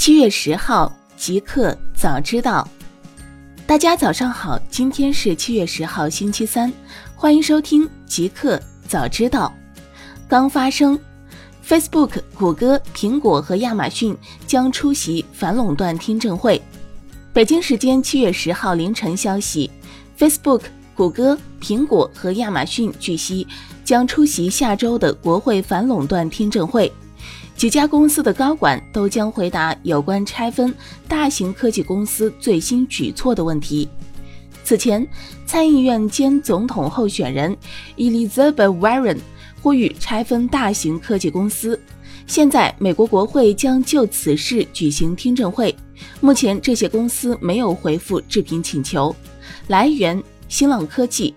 七月十号，极客早知道。大家早上好，今天是七月十号，星期三，欢迎收听极客早知道。刚发生，Facebook、谷歌、苹果和亚马逊将出席反垄断听证会。北京时间七月十号凌晨消息，Facebook、谷歌、苹果和亚马逊据悉将出席下周的国会反垄断听证会。几家公司的高管都将回答有关拆分大型科技公司最新举措的问题。此前，参议院兼总统候选人 Elizabeth Warren 呼吁拆分大型科技公司。现在，美国国会将就此事举行听证会。目前，这些公司没有回复置评请求。来源：新浪科技。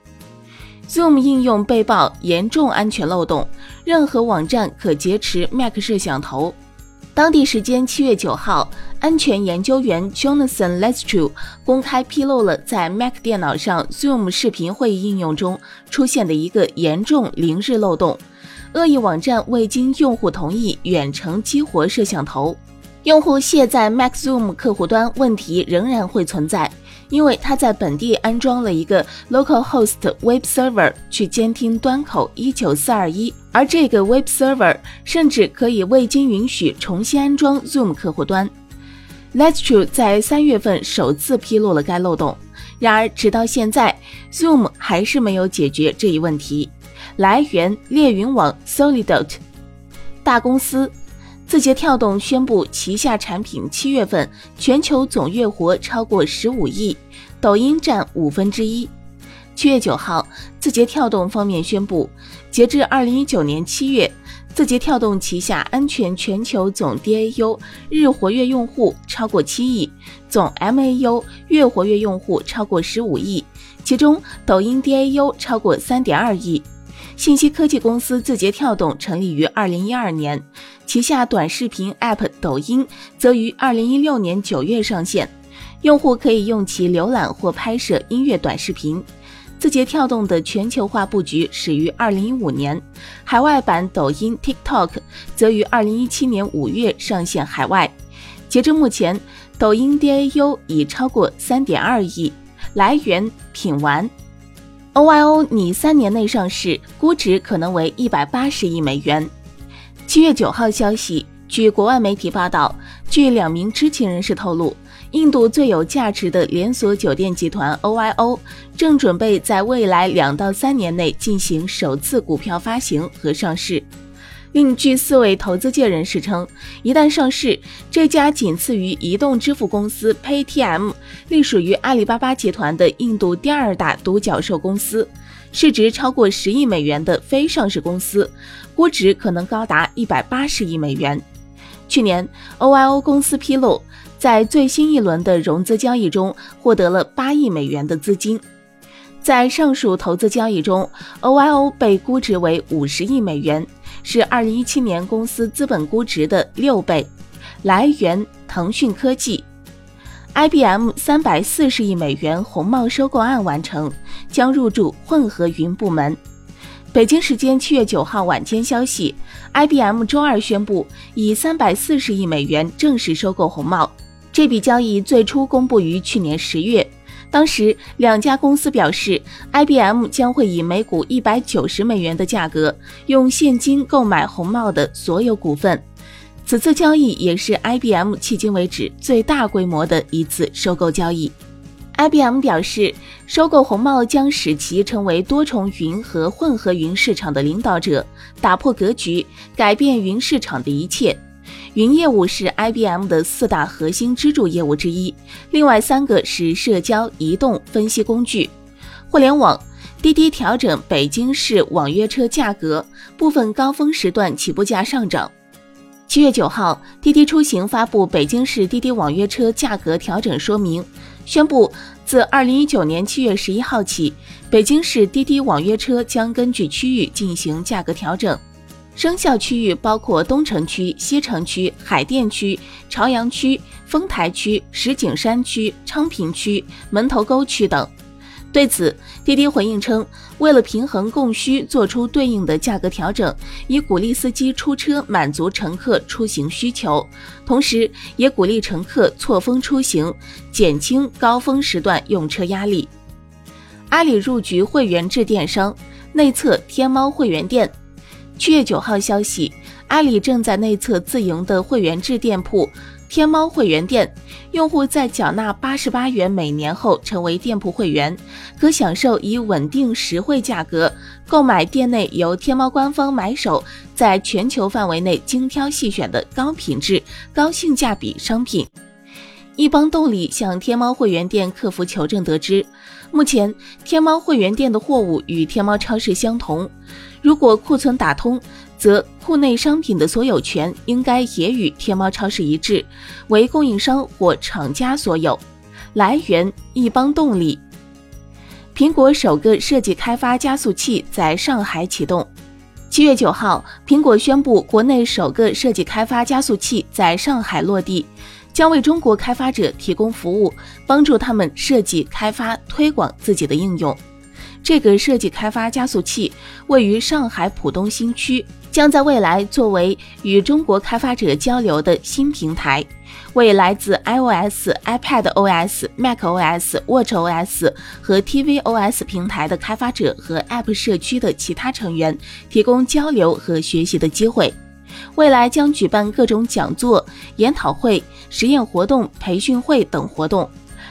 Zoom 应用被曝严重安全漏洞，任何网站可劫持 Mac 摄像头。当地时间七月九号，安全研究员 Jonathan l e s t r u 公开披露了在 Mac 电脑上 Zoom 视频会议应用中出现的一个严重零日漏洞：恶意网站未经用户同意远程激活摄像头。用户卸载 Mac Zoom 客户端，问题仍然会存在。因为他在本地安装了一个 localhost web server 去监听端口一九四二一，而这个 web server 甚至可以未经允许重新安装 Zoom 客户端。Let's True 在三月份首次披露了该漏洞，然而直到现在，Zoom 还是没有解决这一问题。来源：猎云网 Solidot。大公司。字节跳动宣布，旗下产品七月份全球总月活超过十五亿，抖音占五分之一。七月九号，字节跳动方面宣布，截至二零一九年七月，字节跳动旗下安全全球总 DAU 日活跃用户超过七亿，总 MAU 月活跃用户超过十五亿，其中抖音 DAU 超过三点二亿。信息科技公司字节跳动成立于二零一二年，旗下短视频 App 抖音则于二零一六年九月上线，用户可以用其浏览或拍摄音乐短视频。字节跳动的全球化布局始于二零一五年，海外版抖音 TikTok 则于二零一七年五月上线海外。截至目前，抖音 DAU 已超过三点二亿。来源：品玩。OYO 拟三年内上市，估值可能为一百八十亿美元。七月九号消息，据国外媒体报道，据两名知情人士透露，印度最有价值的连锁酒店集团 OYO 正准备在未来两到三年内进行首次股票发行和上市。另据四位投资界人士称，一旦上市，这家仅次于移动支付公司 Paytm、隶属于阿里巴巴集团的印度第二大独角兽公司，市值超过十亿美元的非上市公司，估值可能高达一百八十亿美元。去年，OYO 公司披露，在最新一轮的融资交易中获得了八亿美元的资金。在上述投资交易中，OYO 被估值为五十亿美元，是二零一七年公司资本估值的六倍。来源：腾讯科技。IBM 三百四十亿美元红帽收购案完成，将入驻混合云部门。北京时间七月九号晚间消息，IBM 周二宣布以三百四十亿美元正式收购红帽。这笔交易最初公布于去年十月。当时，两家公司表示，IBM 将会以每股一百九十美元的价格用现金购买红帽的所有股份。此次交易也是 IBM 迄今为止最大规模的一次收购交易。IBM 表示，收购红帽将使其成为多重云和混合云市场的领导者，打破格局，改变云市场的一切。云业务是 IBM 的四大核心支柱业务之一，另外三个是社交、移动、分析工具、互联网。滴滴调整北京市网约车价格，部分高峰时段起步价上涨。七月九号，滴滴出行发布北京市滴滴网约车价格调整说明，宣布自二零一九年七月十一号起，北京市滴滴网约车将根据区域进行价格调整。生效区域包括东城区、西城区、海淀区、朝阳区、丰台区、石景山区、昌平区、门头沟区等。对此，滴滴回应称，为了平衡供需，做出对应的价格调整，以鼓励司机出车满足乘客出行需求，同时也鼓励乘客错峰出行，减轻高峰时段用车压力。阿里入局会员制电商，内测天猫会员店。七月九号消息，阿里正在内测自营的会员制店铺。天猫会员店用户在缴纳八十八元每年后成为店铺会员，可享受以稳定实惠价格购买店内由天猫官方买手在全球范围内精挑细选的高品质、高性价比商品。一帮动力向天猫会员店客服求证得知，目前天猫会员店的货物与天猫超市相同，如果库存打通。则库内商品的所有权应该也与天猫超市一致，为供应商或厂家所有。来源：易邦动力。苹果首个设计开发加速器在上海启动。七月九号，苹果宣布国内首个设计开发加速器在上海落地，将为中国开发者提供服务，帮助他们设计、开发、推广自己的应用。这个设计开发加速器位于上海浦东新区。将在未来作为与中国开发者交流的新平台，为来自 iOS、iPadOS、macOS、watchOS 和 tvOS 平台的开发者和 App 社区的其他成员提供交流和学习的机会。未来将举办各种讲座、研讨会、实验活动、培训会等活动。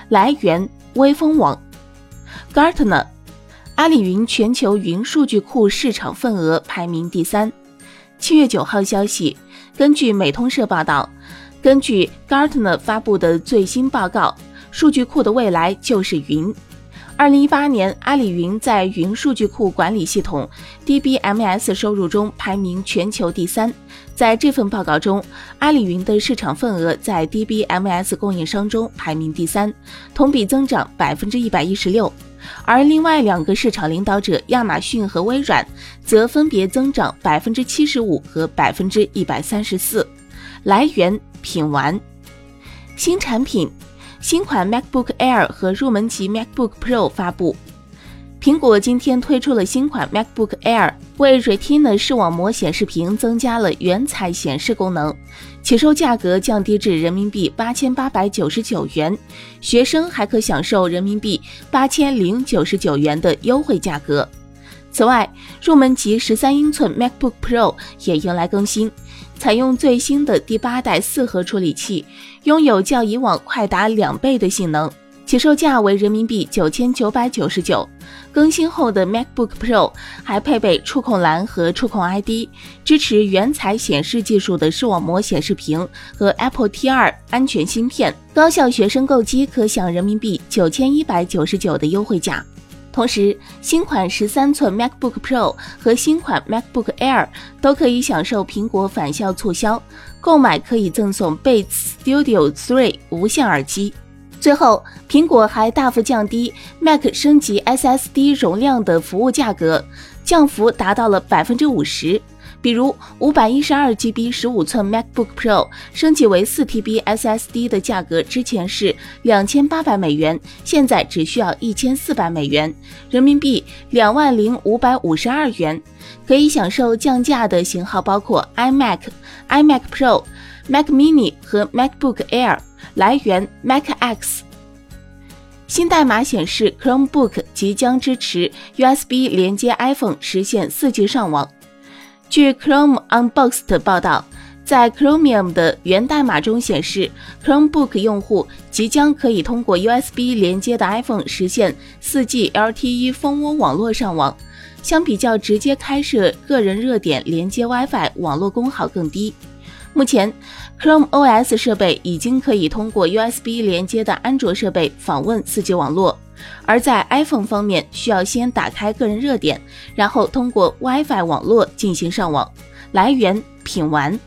来源：微风网。Gartner，阿里云全球云数据库市场份额排名第三。七月九号消息，根据美通社报道，根据 Gartner 发布的最新报告，数据库的未来就是云。二零一八年，阿里云在云数据库管理系统 DBMS 收入中排名全球第三。在这份报告中，阿里云的市场份额在 DBMS 供应商中排名第三，同比增长百分之一百一十六。而另外两个市场领导者亚马逊和微软则分别增长百分之七十五和百分之一百三十四。来源：品玩。新产品，新款 MacBook Air 和入门级 MacBook Pro 发布。苹果今天推出了新款 MacBook Air，为 Retina 视网膜显示屏增加了原彩显示功能，起售价格降低至人民币八千八百九十九元，学生还可享受人民币八千零九十九元的优惠价格。此外，入门级十三英寸 MacBook Pro 也迎来更新，采用最新的第八代四核处理器，拥有较以往快达两倍的性能。起售价为人民币九千九百九十九。更新后的 MacBook Pro 还配备触控栏和触控 ID，支持原彩显示技术的视网膜显示屏和 Apple T2 安全芯片。高校学生购机可享人民币九千一百九十九的优惠价。同时，新款十三寸 MacBook Pro 和新款 MacBook Air 都可以享受苹果返校促销，购买可以赠送 Beats Studio 3无线耳机。最后，苹果还大幅降低 Mac 升级 SSD 容量的服务价格，降幅达到了百分之五十。比如，五百一十二 GB 十五寸 MacBook Pro 升级为四 TB SSD 的价格，之前是两千八百美元，现在只需要一千四百美元，人民币两万零五百五十二元。可以享受降价的型号包括 iMac、iMac Pro、Mac Mini 和 MacBook Air。来源：MacX。新代码显示，Chromebook 即将支持 USB 连接 iPhone，实现 4G 上网。据 Chrome Unboxed 报道，在 Chromium 的源代码中显示，Chromebook 用户即将可以通过 USB 连接的 iPhone 实现 4G LTE 蜂窝网络上网。相比较直接开设个人热点连接 WiFi，网络功耗更低。目前，Chrome OS 设备已经可以通过 USB 连接的安卓设备访问 4G 网络，而在 iPhone 方面，需要先打开个人热点，然后通过 WiFi 网络进行上网。来源：品玩。